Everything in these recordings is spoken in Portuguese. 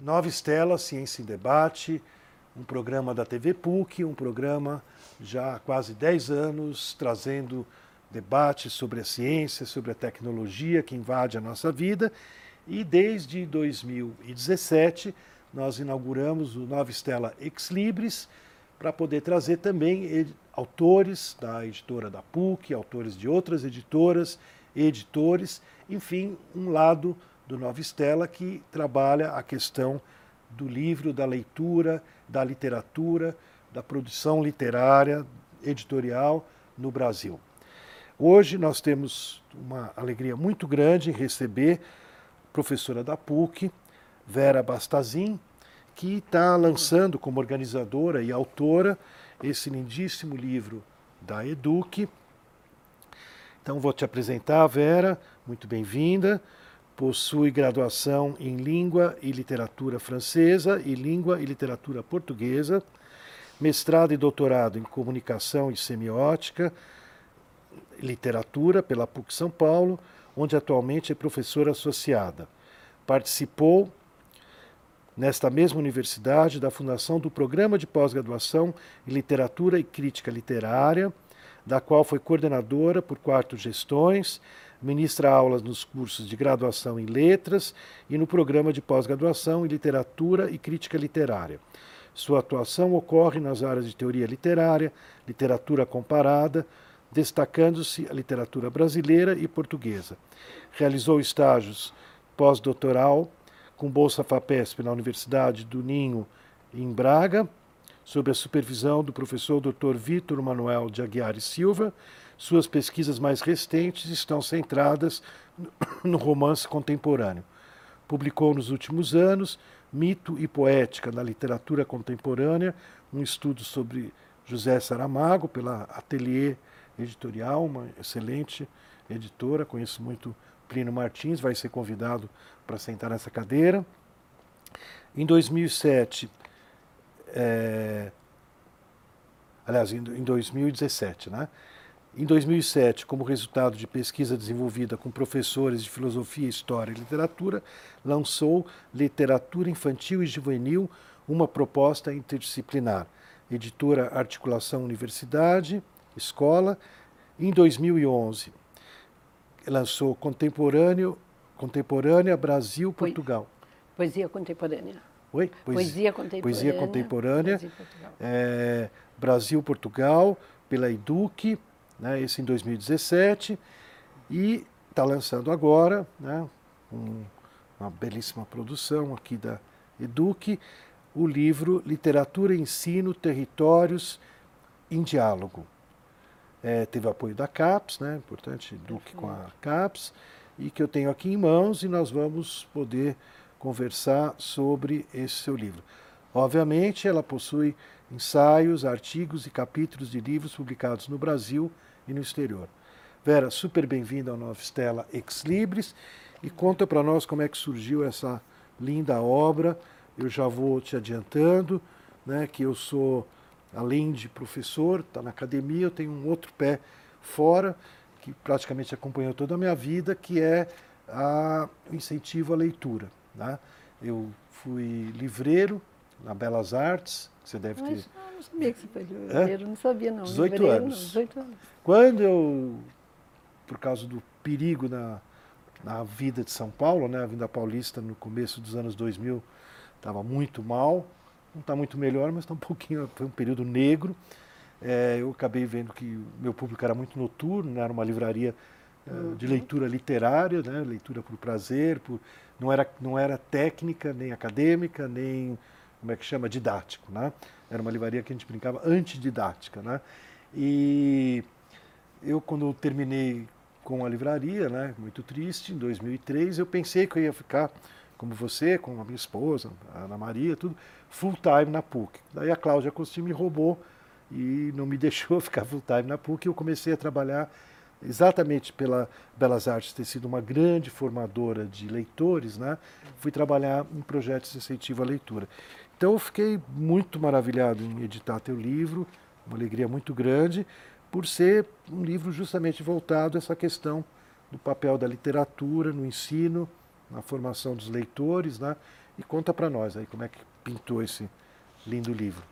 Nova Estela, Ciência em Debate, um programa da TV PUC, um programa já há quase 10 anos trazendo debates sobre a ciência, sobre a tecnologia que invade a nossa vida. E desde 2017 nós inauguramos o Nova Estela Ex Libris para poder trazer também autores da editora da PUC, autores de outras editoras, editores, enfim, um lado do Nova Estela, que trabalha a questão do livro, da leitura, da literatura, da produção literária, editorial no Brasil. Hoje nós temos uma alegria muito grande em receber a professora da PUC, Vera Bastazin, que está lançando como organizadora e autora esse lindíssimo livro da Eduque. Então vou te apresentar, Vera, muito bem-vinda possui graduação em Língua e Literatura Francesa e Língua e Literatura Portuguesa, mestrado e doutorado em Comunicação e Semiótica, Literatura pela PUC São Paulo, onde atualmente é professora associada. Participou nesta mesma universidade da fundação do Programa de Pós-Graduação em Literatura e Crítica Literária, da qual foi coordenadora por quatro gestões, ministra aulas nos cursos de graduação em letras e no programa de pós-graduação em literatura e crítica literária. Sua atuação ocorre nas áreas de teoria literária, literatura comparada, destacando-se a literatura brasileira e portuguesa. Realizou estágios pós-doutoral com bolsa FAPESP na Universidade do Ninho, em Braga, sob a supervisão do professor Dr. Vitor Manuel de Aguiar e Silva, suas pesquisas mais recentes estão centradas no romance contemporâneo. Publicou nos últimos anos Mito e Poética na Literatura Contemporânea, um estudo sobre José Saramago, pela Atelier Editorial, uma excelente editora. Conheço muito Plínio Martins, vai ser convidado para sentar nessa cadeira. Em 2007, é... aliás, em 2017, né? Em 2007, como resultado de pesquisa desenvolvida com professores de filosofia, história e literatura, lançou Literatura Infantil e Juvenil, uma proposta interdisciplinar. Editora Articulação Universidade, Escola. Em 2011, lançou Contemporâneo, Contemporânea Brasil Portugal. Poesia contemporânea. Oi? Poesia, poesia contemporânea. Poesia contemporânea. Brasil Portugal. É, Brasil Portugal, pela Eduque né, esse em 2017, e está lançando agora né, um, uma belíssima produção aqui da Eduque, o livro Literatura, Ensino, Territórios em Diálogo. É, teve apoio da CAPES, né, importante, Eduque com a CAPES, e que eu tenho aqui em mãos e nós vamos poder conversar sobre esse seu livro. Obviamente, ela possui ensaios, artigos e capítulos de livros publicados no Brasil e no exterior. Vera, super bem-vinda ao Nova Estela Ex Libris e conta para nós como é que surgiu essa linda obra. Eu já vou te adiantando, né, que eu sou, além de professor, está na academia, eu tenho um outro pé fora, que praticamente acompanhou toda a minha vida, que é a, o incentivo à leitura. Né? Eu fui livreiro na Belas Artes, que você deve ter. Mas, não sabia que você foi livreiro, é? não sabia não. 18 livreiro, anos. Não, 18 anos. Quando eu, por causa do perigo na, na vida de São Paulo, né, a Vinda Paulista no começo dos anos 2000 estava muito mal, não está muito melhor, mas está um pouquinho, foi um período negro. É, eu acabei vendo que meu público era muito noturno, né, era uma livraria uh, de leitura literária, né, leitura por prazer, por, não, era, não era técnica, nem acadêmica, nem, como é que chama, didático. Né? Era uma livraria que a gente brincava antididática. Né? E eu, quando terminei com a livraria, né, muito triste, em 2003, eu pensei que eu ia ficar como você, com a minha esposa, a Ana Maria, tudo, full time na PUC. Daí a Cláudia Costin me roubou e não me deixou ficar full time na PUC. Eu comecei a trabalhar exatamente pela Belas Artes ter sido uma grande formadora de leitores, né? Fui trabalhar em projetos de incentivo à leitura. Então eu fiquei muito maravilhado em editar teu livro, uma alegria muito grande por ser um livro justamente voltado a essa questão do papel da literatura no ensino, na formação dos leitores, né? E conta para nós aí como é que pintou esse lindo livro.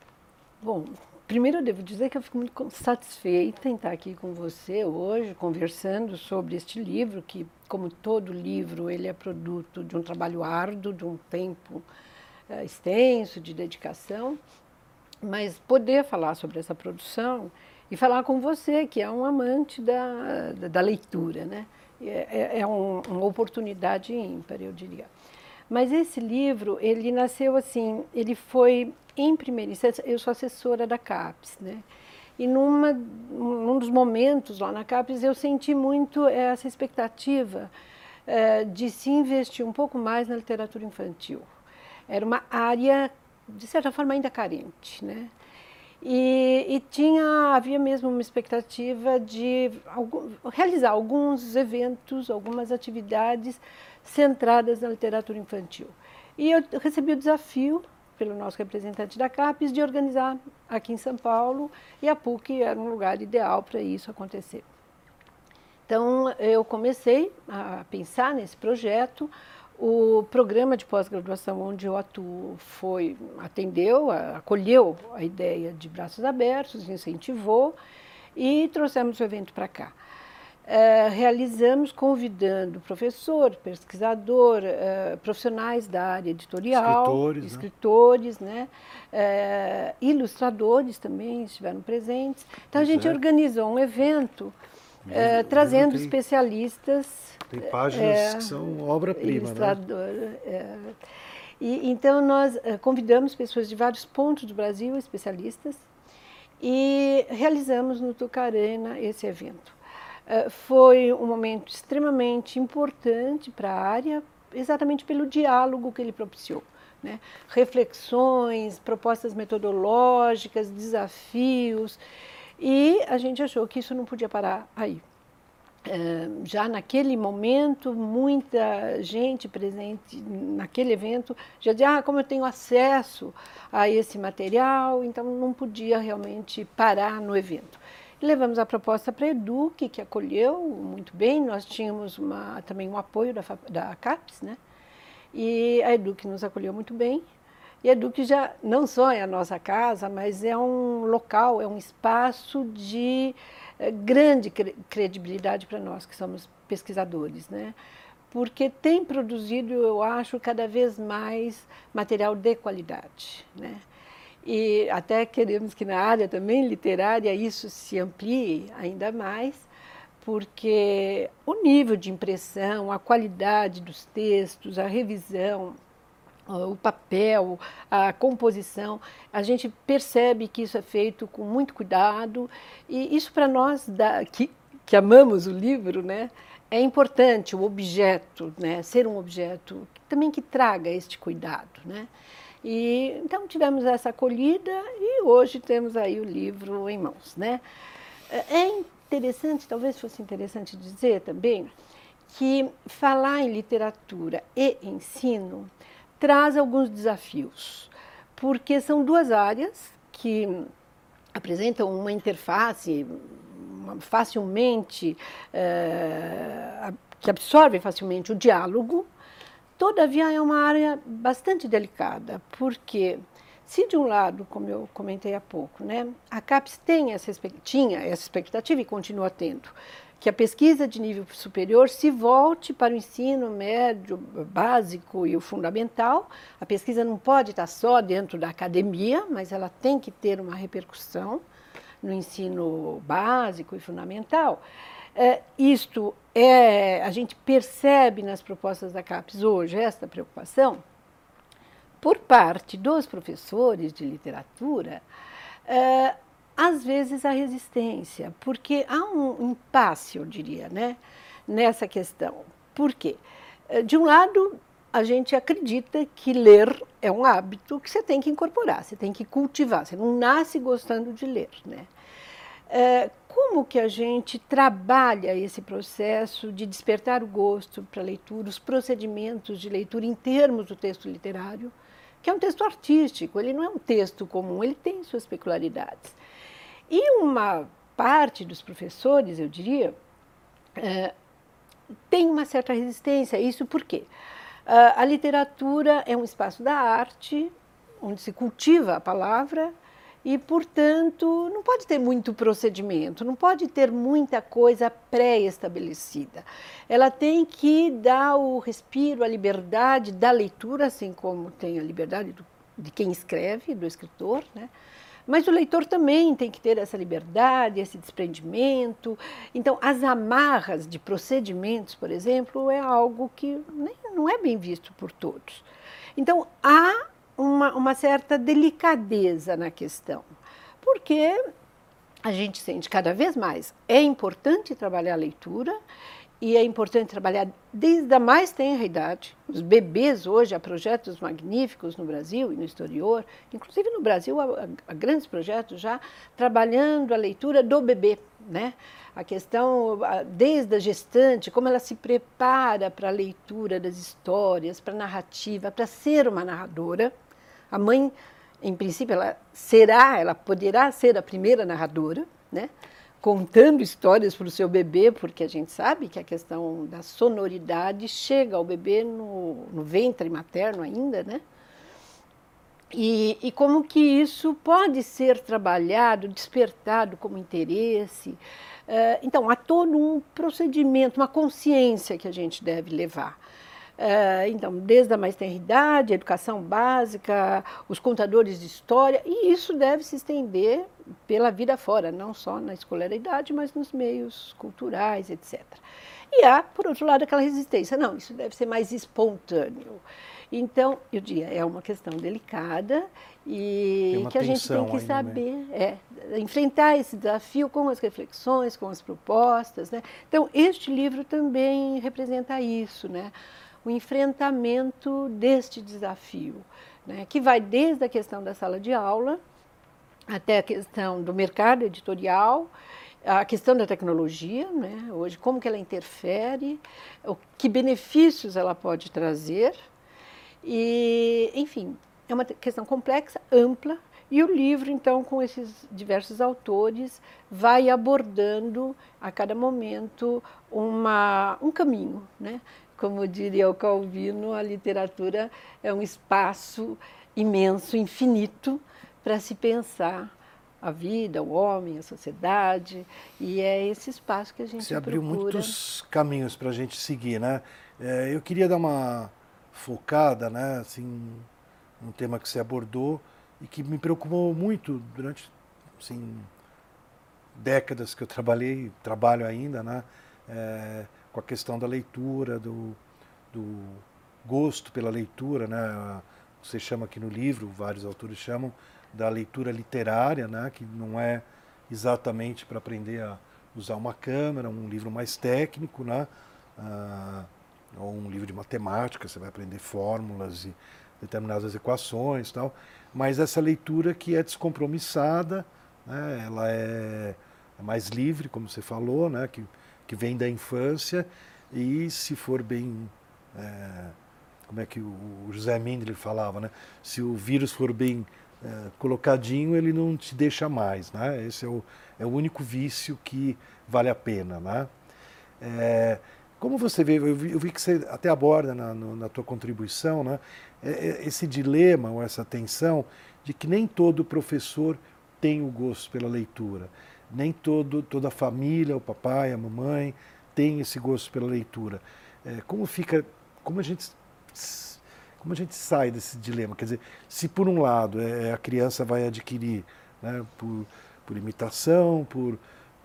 Bom, primeiro eu devo dizer que eu fico muito satisfeita em estar aqui com você hoje, conversando sobre este livro, que, como todo livro, ele é produto de um trabalho árduo, de um tempo uh, extenso, de dedicação. Mas poder falar sobre essa produção e falar com você, que é um amante da, da, da leitura, né? É, é, é um, uma oportunidade ímpar, eu diria. Mas esse livro, ele nasceu assim, ele foi em primeira instância, eu sou assessora da CAPES, né? E numa, num dos momentos lá na CAPES eu senti muito essa expectativa é, de se investir um pouco mais na literatura infantil. Era uma área, de certa forma, ainda carente, né? E, e, tinha, havia mesmo uma expectativa de algum, realizar alguns eventos, algumas atividades centradas na literatura infantil. E eu recebi o desafio, pelo nosso representante da CAPES, de organizar aqui em São Paulo, e a PUC era um lugar ideal para isso acontecer. Então, eu comecei a pensar nesse projeto. O programa de pós-graduação onde eu atuo foi, atendeu, acolheu a ideia de braços abertos, incentivou e trouxemos o evento para cá. Uh, realizamos convidando professor, pesquisador, uh, profissionais da área editorial, escritores, né? escritores né? né? Uh, ilustradores também estiveram presentes. Então pois a gente é. organizou um evento trazendo tem, especialistas. Tem páginas que são obra-prima, né? E, então nós convidamos pessoas de vários pontos do Brasil, especialistas, e realizamos no Tucarana esse evento. Eh, foi um momento extremamente importante para a área, exatamente pelo diálogo que ele propiciou. Né? Reflexões, propostas metodológicas, desafios, e a gente achou que isso não podia parar aí. Uh, já naquele momento, muita gente presente naquele evento já dizia: ah, como eu tenho acesso a esse material, então não podia realmente parar no evento. Levamos a proposta para a Eduque, que acolheu muito bem. Nós tínhamos uma, também um apoio da, da CAPES, né? E a Eduque nos acolheu muito bem. E a Eduque já não só é a nossa casa, mas é um local, é um espaço de é, grande credibilidade para nós que somos pesquisadores, né? Porque tem produzido, eu acho, cada vez mais material de qualidade, né? E até queremos que na área também literária isso se amplie ainda mais, porque o nível de impressão, a qualidade dos textos, a revisão, o papel, a composição, a gente percebe que isso é feito com muito cuidado e isso para nós da, que, que amamos o livro, né, é importante o objeto, né, ser um objeto também que traga este cuidado, né. E, então tivemos essa acolhida e hoje temos aí o livro em mãos. Né? É interessante, talvez fosse interessante dizer também, que falar em literatura e ensino traz alguns desafios, porque são duas áreas que apresentam uma interface facilmente, é, que absorve facilmente o diálogo, Todavia, é uma área bastante delicada, porque se de um lado, como eu comentei há pouco, né, a CAPES tem essa, tinha essa expectativa e continua tendo, que a pesquisa de nível superior se volte para o ensino médio, básico e o fundamental. A pesquisa não pode estar só dentro da academia, mas ela tem que ter uma repercussão no ensino básico e fundamental. É, isto é, a gente percebe nas propostas da CAPES hoje esta preocupação por parte dos professores de literatura, é, às vezes a resistência, porque há um impasse, eu diria, né, nessa questão. Por quê? É, de um lado, a gente acredita que ler é um hábito que você tem que incorporar, você tem que cultivar, você não nasce gostando de ler, né? É, como que a gente trabalha esse processo de despertar o gosto para a leitura, os procedimentos de leitura em termos do texto literário, que é um texto artístico, ele não é um texto comum, ele tem suas peculiaridades. E uma parte dos professores, eu diria, é, tem uma certa resistência isso, por quê? a literatura é um espaço da arte, onde se cultiva a palavra e, portanto, não pode ter muito procedimento, não pode ter muita coisa pré-estabelecida. Ela tem que dar o respiro, a liberdade da leitura, assim como tem a liberdade do, de quem escreve, do escritor, né? Mas o leitor também tem que ter essa liberdade, esse desprendimento. Então, as amarras de procedimentos, por exemplo, é algo que nem, não é bem visto por todos. Então, há uma, uma certa delicadeza na questão, porque a gente sente cada vez mais é importante trabalhar a leitura e é importante trabalhar desde a mais tenra idade. Os bebês hoje há projetos magníficos no Brasil e no exterior, inclusive no Brasil há, há grandes projetos já trabalhando a leitura do bebê, né? A questão desde a gestante, como ela se prepara para a leitura das histórias, para a narrativa, para ser uma narradora. A mãe, em princípio, ela será, ela poderá ser a primeira narradora, né? Contando histórias para o seu bebê, porque a gente sabe que a questão da sonoridade chega ao bebê no, no ventre materno ainda, né? E, e, como que isso pode ser trabalhado, despertado como interesse. Uh, então, há todo um procedimento, uma consciência que a gente deve levar. Uh, então, desde a mais tenra idade, a educação básica, os contadores de história, e isso deve se estender pela vida fora, não só na escolaridade, mas nos meios culturais, etc. E há, por outro lado, aquela resistência. Não, isso deve ser mais espontâneo. Então, eu diria, é uma questão delicada e que a gente tem que né? saber é, enfrentar esse desafio com as reflexões, com as propostas. Né? Então, este livro também representa isso, né? O enfrentamento deste desafio, né? que vai desde a questão da sala de aula, até a questão do mercado editorial, a questão da tecnologia, né? hoje como que ela interfere, o que benefícios ela pode trazer, e enfim, é uma questão complexa, ampla, e o livro, então, com esses diversos autores, vai abordando a cada momento uma, um caminho. Né? Como diria o Calvino, a literatura é um espaço imenso, infinito, para se pensar a vida, o homem, a sociedade, e é esse espaço que a gente Você abriu muitos caminhos para a gente seguir, né? É, eu queria dar uma focada, né, assim, um tema que você abordou e que me preocupou muito durante, assim, décadas que eu trabalhei, trabalho ainda, né, é, com a questão da leitura, do, do gosto pela leitura, né, você chama aqui no livro, vários autores chamam, da leitura literária, né, que não é exatamente para aprender a usar uma câmera, um livro mais técnico, né, ah, ou um livro de matemática, você vai aprender fórmulas e determinadas equações, tal. Mas essa leitura que é descompromissada, né, ela é, é mais livre, como você falou, né, que, que vem da infância e se for bem é, como é que o José Mendel falava, né? Se o vírus for bem é, colocadinho, ele não te deixa mais, né? Esse é o, é o único vício que vale a pena, né? É, como você vê, eu vi, eu vi, que você até aborda na, no, na tua contribuição, né? É, é, esse dilema ou essa tensão de que nem todo professor tem o gosto pela leitura, nem todo, toda a família, o papai, a mamãe, tem esse gosto pela leitura. É, como fica, como a gente como a gente sai desse dilema? Quer dizer, se por um lado é, a criança vai adquirir né, por, por imitação, por,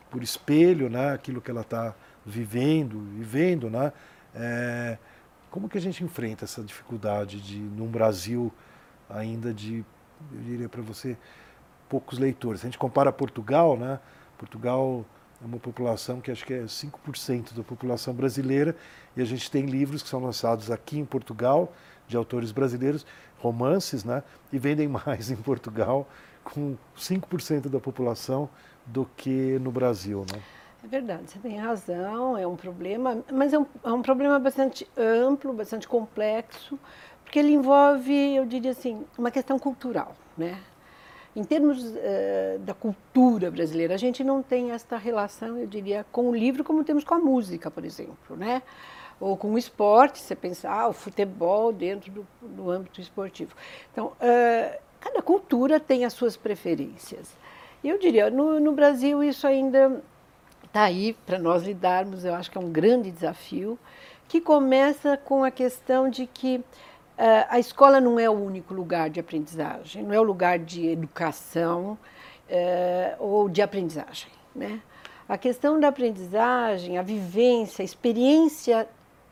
por espelho, né, aquilo que ela está vivendo, vivendo, né, é, como que a gente enfrenta essa dificuldade de, num Brasil ainda de, eu diria para você, poucos leitores? Se a gente compara Portugal, né, Portugal é uma população que acho que é 5% da população brasileira, e a gente tem livros que são lançados aqui em Portugal, de autores brasileiros, romances, né? e vendem mais em Portugal com 5% da população do que no Brasil. Né? É verdade, você tem razão, é um problema, mas é um, é um problema bastante amplo, bastante complexo, porque ele envolve, eu diria assim, uma questão cultural. Né? Em termos uh, da cultura brasileira, a gente não tem esta relação, eu diria, com o livro como temos com a música, por exemplo, né? Ou com o esporte, você pensar ah, o futebol dentro do, do âmbito esportivo. Então, uh, cada cultura tem as suas preferências. Eu diria, no, no Brasil isso ainda está aí para nós lidarmos, eu acho que é um grande desafio, que começa com a questão de que a escola não é o único lugar de aprendizagem, não é o lugar de educação uh, ou de aprendizagem. Né? A questão da aprendizagem, a vivência, a experiência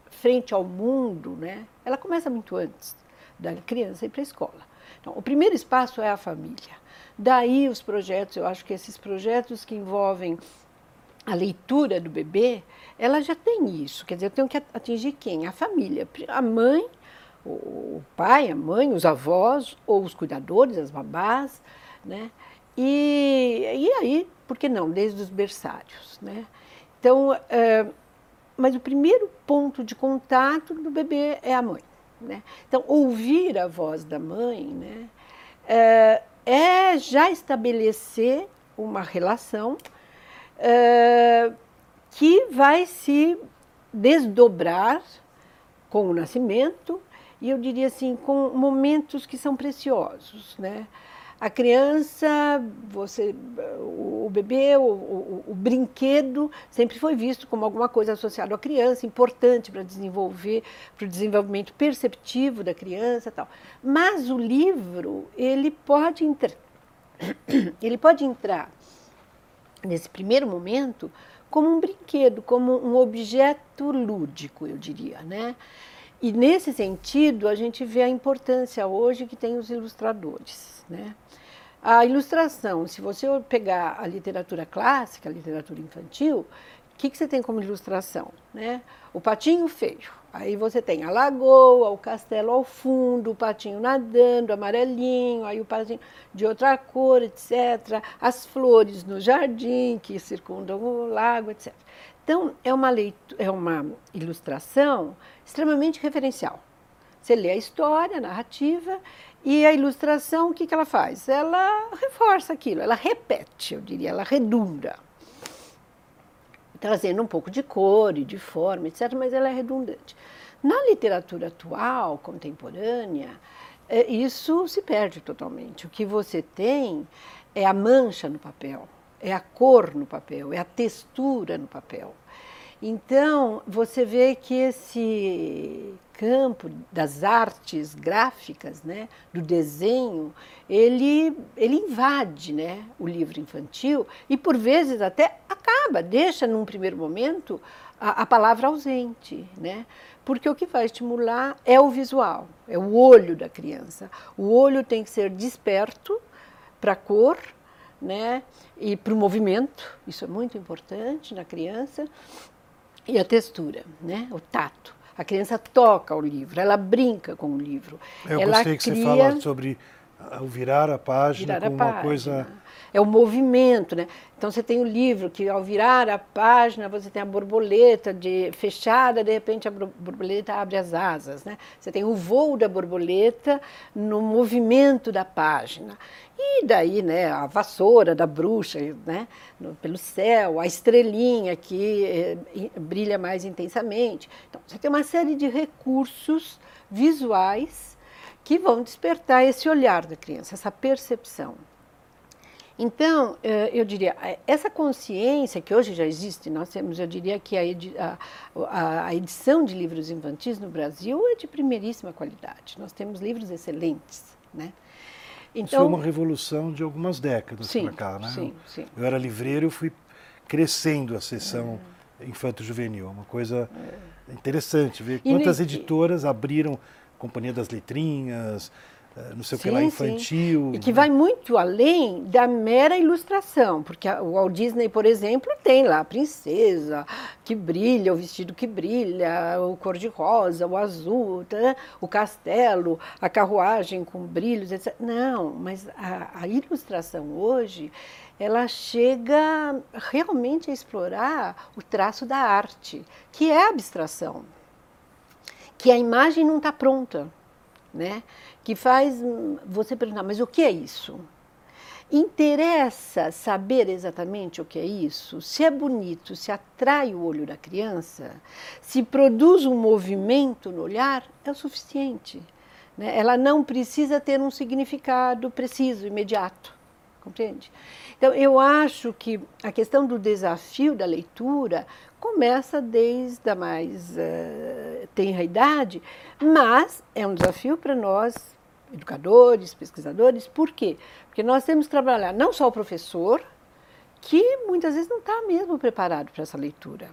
frente ao mundo, né, ela começa muito antes da criança ir para a escola. Então, o primeiro espaço é a família. Daí os projetos, eu acho que esses projetos que envolvem a leitura do bebê, ela já tem isso. Quer dizer, eu tenho que atingir quem? A família. A mãe, o pai, a mãe, os avós, ou os cuidadores, as babás, né? E, e aí, por que não? Desde os berçários, né? Então, é, mas o primeiro ponto de contato do bebê é a mãe. Né? Então, ouvir a voz da mãe né, é, é já estabelecer uma relação é, que vai se desdobrar com o nascimento e eu diria assim, com momentos que são preciosos. Né? A criança, você, o bebê, o, o, o, brinquedo sempre foi visto como alguma coisa associada à criança, importante para desenvolver, para o desenvolvimento perceptivo da criança, tal. Mas o livro ele pode entrar, ele pode entrar nesse primeiro momento como um brinquedo, como um objeto lúdico, eu diria, né? E nesse sentido, a gente vê a importância hoje que tem os ilustradores. Né? A ilustração, se você pegar a literatura clássica, a literatura infantil, o que, que você tem como ilustração? Né? O patinho feio. Aí você tem a lagoa, o castelo ao fundo, o patinho nadando, amarelinho, aí o patinho de outra cor, etc. As flores no jardim que circundam o lago, etc. Então, é uma, leitura, é uma ilustração extremamente referencial. Você lê a história, a narrativa, e a ilustração, o que, que ela faz? Ela reforça aquilo, ela repete, eu diria, ela redunda. Trazendo um pouco de cor e de forma, etc., mas ela é redundante. Na literatura atual, contemporânea, é, isso se perde totalmente. O que você tem é a mancha no papel, é a cor no papel, é a textura no papel. Então, você vê que esse campo das artes gráficas, né, do desenho, ele, ele invade né, o livro infantil e, por vezes, até acaba, deixa, num primeiro momento, a, a palavra ausente. Né? Porque o que vai estimular é o visual, é o olho da criança. O olho tem que ser desperto para a cor, né? E para o movimento, isso é muito importante na criança, e a textura, né? o tato. A criança toca o livro, ela brinca com o livro. Eu ela gostei que cria... você fala sobre o virar a página virar como a uma coisa é o movimento, né? Então você tem o livro que ao virar a página você tem a borboleta de fechada, de repente a borboleta abre as asas, né? Você tem o voo da borboleta no movimento da página. E daí, né, a vassoura da bruxa, né, no, pelo céu, a estrelinha que eh, brilha mais intensamente. Então, você tem uma série de recursos visuais que vão despertar esse olhar da criança, essa percepção. Então, eh, eu diria, eh, essa consciência que hoje já existe, nós temos, eu diria que a, edição de livros infantis no Brasil é de primeiríssima qualidade. Nós temos livros excelentes, né? Então, Isso foi uma revolução de algumas décadas para cá, né? Sim, sim. Eu era livreiro, eu fui crescendo a sessão é. infanto-juvenil, uma coisa é. interessante ver quantas editoras abriram Companhia das Letrinhas, eh, não sei o que lá, infantil. Sim. E que vai muito além da mera ilustração, porque o Walt Disney, por exemplo, tem lá a princesa que brilha, o vestido que brilha, o cor-de-rosa, o azul, tá? o castelo, a carruagem com brilhos, etc. Não, mas a, a ilustração hoje, ela chega realmente a explorar o traço da arte, que é a abstração, que a imagem não está pronta, né? que faz você perguntar, mas o que é isso? Interessa saber exatamente o que é isso? Se é bonito, se atrai o olho da criança, se produz um movimento no olhar, é o suficiente. Né? Ela não precisa ter um significado preciso, imediato. Compreende? Então, eu acho que a questão do desafio da leitura começa desde a mais uh, tenra idade, mas é um desafio para nós, educadores, pesquisadores, por quê? Porque nós temos que trabalhar não só o professor, que muitas vezes não está mesmo preparado para essa leitura.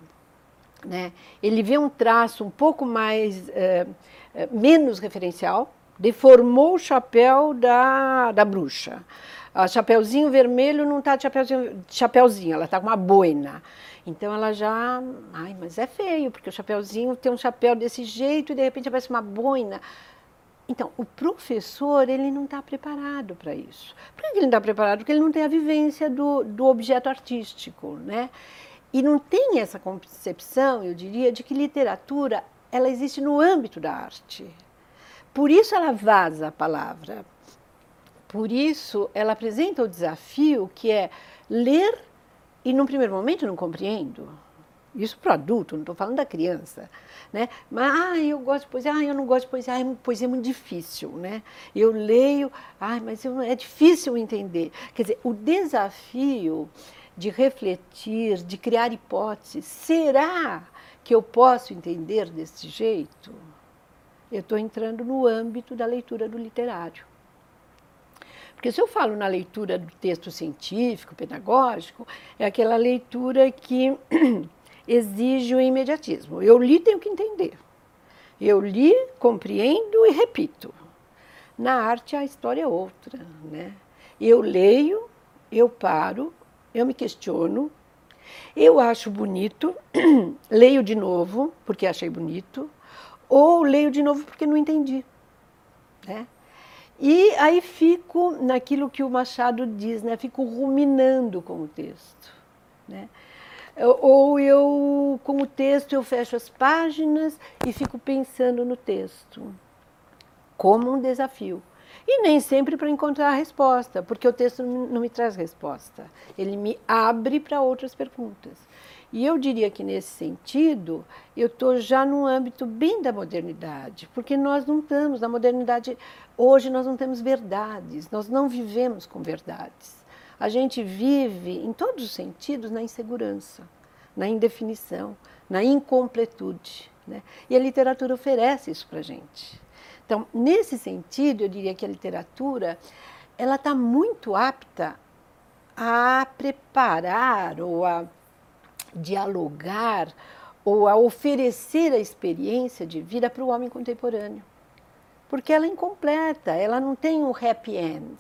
Né? Ele vê um traço um pouco mais, uh, uh, menos referencial, deformou o chapéu da, da bruxa. A chapeuzinho vermelho não está de chapeuzinho, chapeuzinho, ela está com uma boina. Então ela já, ai, mas é feio, porque o chapeuzinho tem um chapéu desse jeito e de repente aparece uma boina. Então, o professor, ele não está preparado para isso. Por que ele não está preparado? Porque ele não tem a vivência do, do objeto artístico, né? E não tem essa concepção, eu diria, de que literatura, ela existe no âmbito da arte. Por isso ela vaza a palavra. Por isso ela apresenta o desafio que é ler e, num primeiro momento, não compreendo. Isso para o adulto, não estou falando da criança. Né? Mas, ah, eu gosto de poesia, ah, eu não gosto de poesia, ah, poesia é muito difícil. Né? Eu leio, ah, mas eu, é difícil entender. Quer dizer, o desafio de refletir, de criar hipóteses, será que eu posso entender desse jeito? eu estou entrando no âmbito da leitura do literário. Porque se eu falo na leitura do texto científico, pedagógico, é aquela leitura que exige o imediatismo. Eu li, tenho que entender. Eu li, compreendo e repito. Na arte, a história é outra. Né? Eu leio, eu paro, eu me questiono, eu acho bonito, leio de novo, porque achei bonito, ou leio de novo porque não entendi. Né? E aí fico naquilo que o Machado diz, né? fico ruminando com o texto. Né? Ou eu, com o texto, eu fecho as páginas e fico pensando no texto, como um desafio. E nem sempre para encontrar a resposta, porque o texto não me traz resposta. Ele me abre para outras perguntas. E eu diria que nesse sentido, eu estou já num âmbito bem da modernidade, porque nós não estamos, na modernidade, hoje nós não temos verdades, nós não vivemos com verdades. A gente vive, em todos os sentidos, na insegurança, na indefinição, na incompletude. Né? E a literatura oferece isso para a gente. Então, nesse sentido, eu diria que a literatura ela está muito apta a preparar ou a dialogar ou a oferecer a experiência de vida para o homem contemporâneo. Porque ela é incompleta, ela não tem um happy end.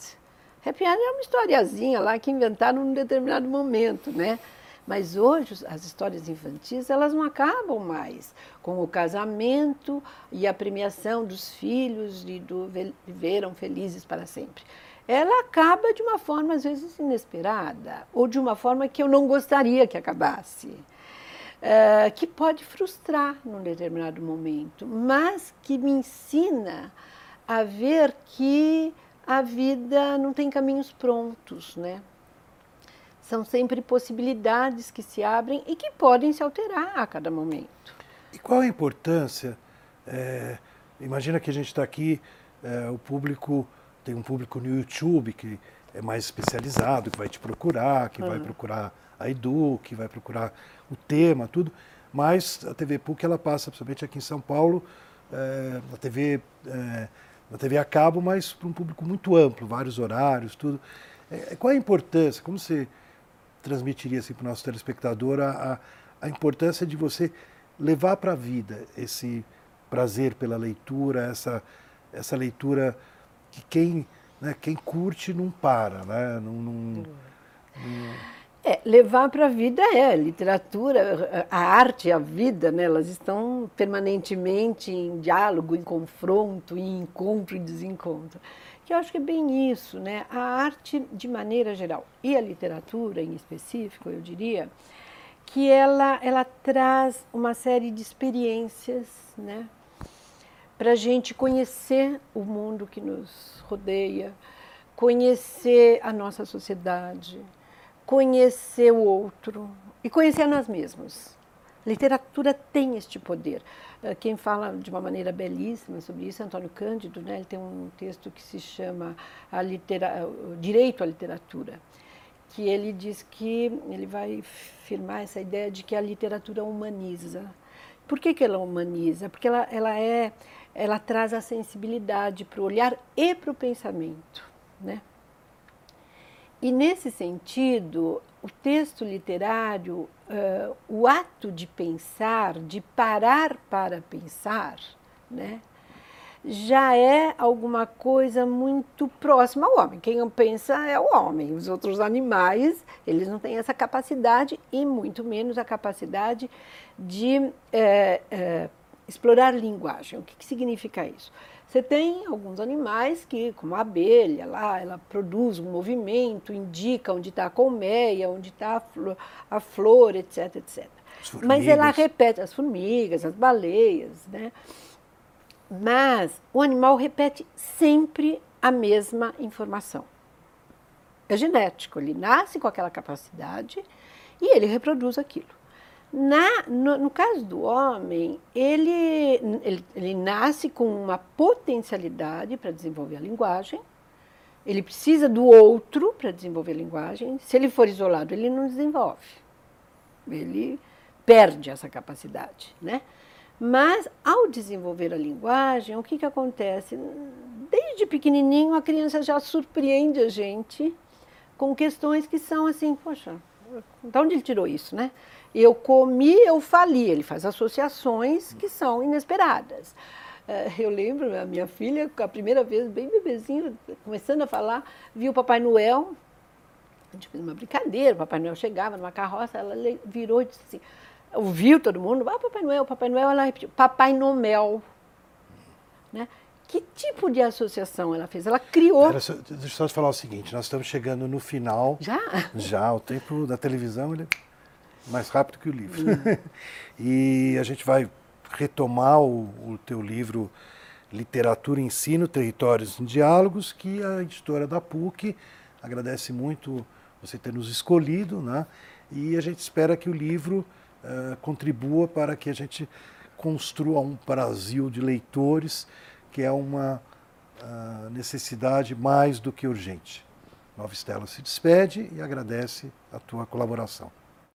Happy end é uma historiazinha lá que inventaram num determinado momento, né? Mas hoje as histórias infantis elas não acabam mais com o casamento e a premiação dos filhos e do viveram felizes para sempre. Ela acaba de uma forma às vezes inesperada ou de uma forma que eu não gostaria que acabasse. Uh, que pode frustrar num determinado momento, mas que me ensina a ver que a vida não tem caminhos prontos, né? São sempre possibilidades que se abrem e que podem se alterar a cada momento. E qual a importância? É, imagina que a gente está aqui, é, o público tem um público no YouTube que é mais especializado, que vai te procurar, que uhum. vai procurar a Edu, que vai procurar o tema, tudo. Mas a TV PUC ela passa, principalmente aqui em São Paulo, é, na TV é, na TV a cabo, mas para um público muito amplo, vários horários, tudo. É, qual a importância? Como você transmitiria assim, para o nosso telespectador a, a importância de você levar para a vida esse prazer pela leitura, essa, essa leitura que quem, né, quem curte não para, né? Não, não, não... É, levar para a vida é literatura, a arte, a vida, né, elas estão permanentemente em diálogo, em confronto, em encontro e desencontro que eu acho que é bem isso, né? A arte de maneira geral e a literatura em específico, eu diria, que ela ela traz uma série de experiências, né? Para a gente conhecer o mundo que nos rodeia, conhecer a nossa sociedade, conhecer o outro e conhecer a nós mesmos. Literatura tem este poder. Eh, quem fala de uma maneira belíssima sobre isso é Antônio Cândido, né? ele tem um texto que se chama a litera... Direito à Literatura, que ele diz que ele vai firmar essa ideia de que a literatura humaniza. Por que, que ela humaniza? Porque ela, ela, é, ela traz a sensibilidade para o olhar e para o pensamento. Né? E nesse sentido, o texto literário, uh, o ato de pensar, de parar para pensar, né, já é alguma coisa muito próxima ao homem. Quem pensa é o homem. Os outros animais, eles não têm essa capacidade e muito menos a capacidade de é, é, explorar linguagem. O que, que significa isso? Você tem alguns animais que, como a abelha, lá, ela produz um movimento, indica onde está a colmeia, onde está a flor, a flor, etc, etc. Mas ela repete, as formigas, as baleias, né? Mas o animal repete sempre a mesma informação. É genético, ele nasce com aquela capacidade e ele reproduz aquilo. Na, no, no, caso do homem, ele, ele, ele nasce com uma potencialidade para desenvolver a linguagem, ele precisa do outro para desenvolver a linguagem. Se ele for isolado, ele não desenvolve. Ele perde essa capacidade, né? Mas, ao desenvolver a linguagem, o que, que acontece? Desde pequenininho, a criança já surpreende a gente com questões que são assim, poxa, de onde ele tirou isso, né? Eu comi, eu fali. Ele faz associações que são inesperadas. Eh, eu lembro, a minha filha, a primeira vez, bem bebezinho, começando a falar, viu o Papai Noel. A gente fez uma brincadeira, o Papai Noel chegava numa carroça, ela virou e disse assim, ouviu todo mundo, ah, Papai Noel, Papai Noel, ela repetiu, Papai Nomel. Né? Que tipo de associação ela fez? Ela criou. deixa eu só te falar o seguinte: nós estamos chegando no final. Já? Já, o tempo da televisão ele mais rápido que o livro. Hum. e a gente vai retomar o, o teu livro Literatura, Ensino, Territórios em Diálogos, que a editora da PUC agradece muito você ter nos escolhido, né? E a gente espera que o livro uh, contribua para que a gente construa um Brasil de leitores que é uma uh, necessidade mais do que urgente. Nova Estela se despede e agradece a tua colaboração.